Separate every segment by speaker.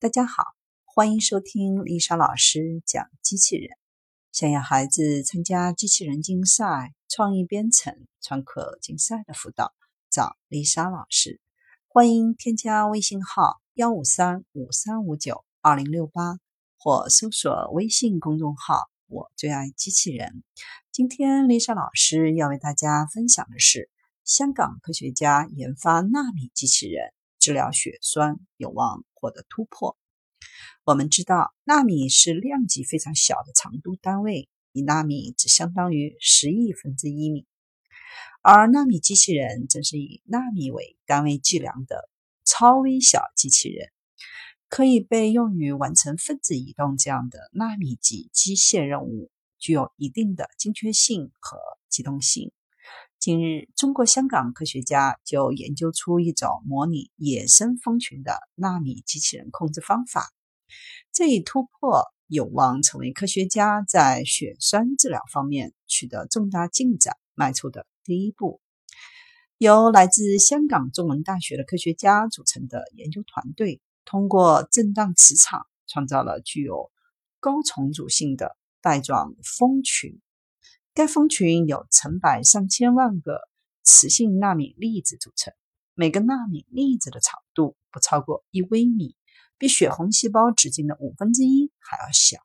Speaker 1: 大家好，欢迎收听丽莎老师讲机器人。想要孩子参加机器人竞赛、创意编程、创客竞赛的辅导，找丽莎老师。欢迎添加微信号幺五三五三五九二零六八，或搜索微信公众号“我最爱机器人”。今天丽莎老师要为大家分享的是，香港科学家研发纳米机器人。治疗血栓有望获得突破。我们知道，纳米是量级非常小的长度单位，一纳米只相当于十亿分之一米。而纳米机器人正是以纳米为单位计量的超微小机器人，可以被用于完成分子移动这样的纳米级机械任务，具有一定的精确性和机动性。近日，中国香港科学家就研究出一种模拟野生蜂群的纳米机器人控制方法。这一突破有望成为科学家在血栓治疗方面取得重大进展迈出的第一步。由来自香港中文大学的科学家组成的研究团队，通过震荡磁场创造了具有高重组性的带状蜂群。该蜂群由成百上千万个磁性纳米粒子组成，每个纳米粒子的长度不超过一微米，比血红细胞直径的五分之一还要小。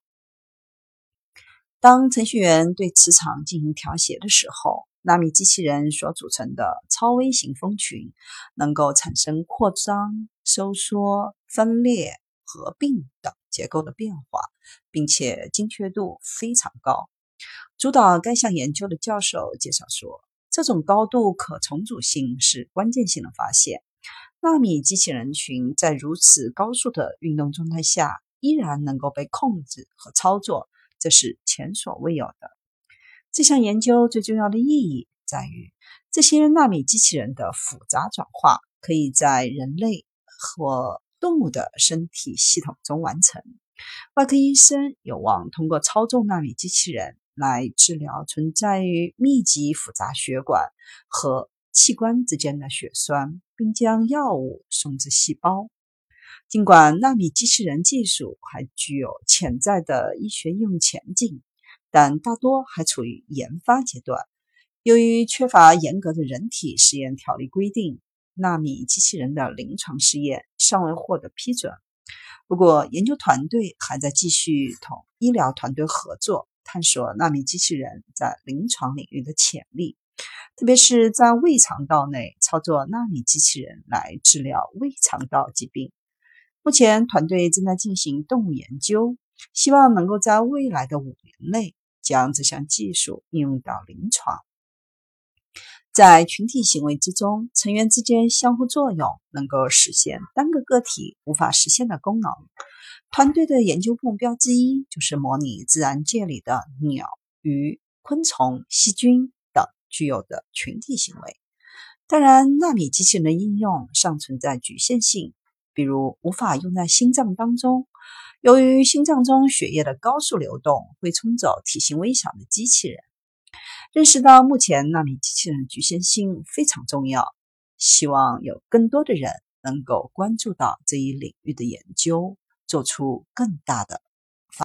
Speaker 1: 当程序员对磁场进行调节的时候，纳米机器人所组成的超微型蜂群能够产生扩张、收缩、分裂、合并等结构的变化，并且精确度非常高。主导该项研究的教授介绍说：“这种高度可重组性是关键性的发现。纳米机器人群在如此高速的运动状态下，依然能够被控制和操作，这是前所未有的。这项研究最重要的意义在于，这些纳米机器人的复杂转化可以在人类或动物的身体系统中完成。外科医生有望通过操纵纳米机器人。”来治疗存在于密集复杂血管和器官之间的血栓，并将药物送至细胞。尽管纳米机器人技术还具有潜在的医学应用前景，但大多还处于研发阶段。由于缺乏严格的人体实验条例规定，纳米机器人的临床试验尚未获得批准。不过，研究团队还在继续同医疗团队合作。探索纳米机器人在临床领域的潜力，特别是在胃肠道内操作纳米机器人来治疗胃肠道疾病。目前，团队正在进行动物研究，希望能够在未来的五年内将这项技术应用到临床。在群体行为之中，成员之间相互作用，能够实现单个个体无法实现的功能。团队的研究目标之一就是模拟自然界里的鸟、鱼、昆虫、细菌等具有的群体行为。当然，纳米机器人的应用尚存在局限性，比如无法用在心脏当中，由于心脏中血液的高速流动会冲走体型微小的机器人。认识到目前纳米机器人局限性非常重要，希望有更多的人能够关注到这一领域的研究。做出更大的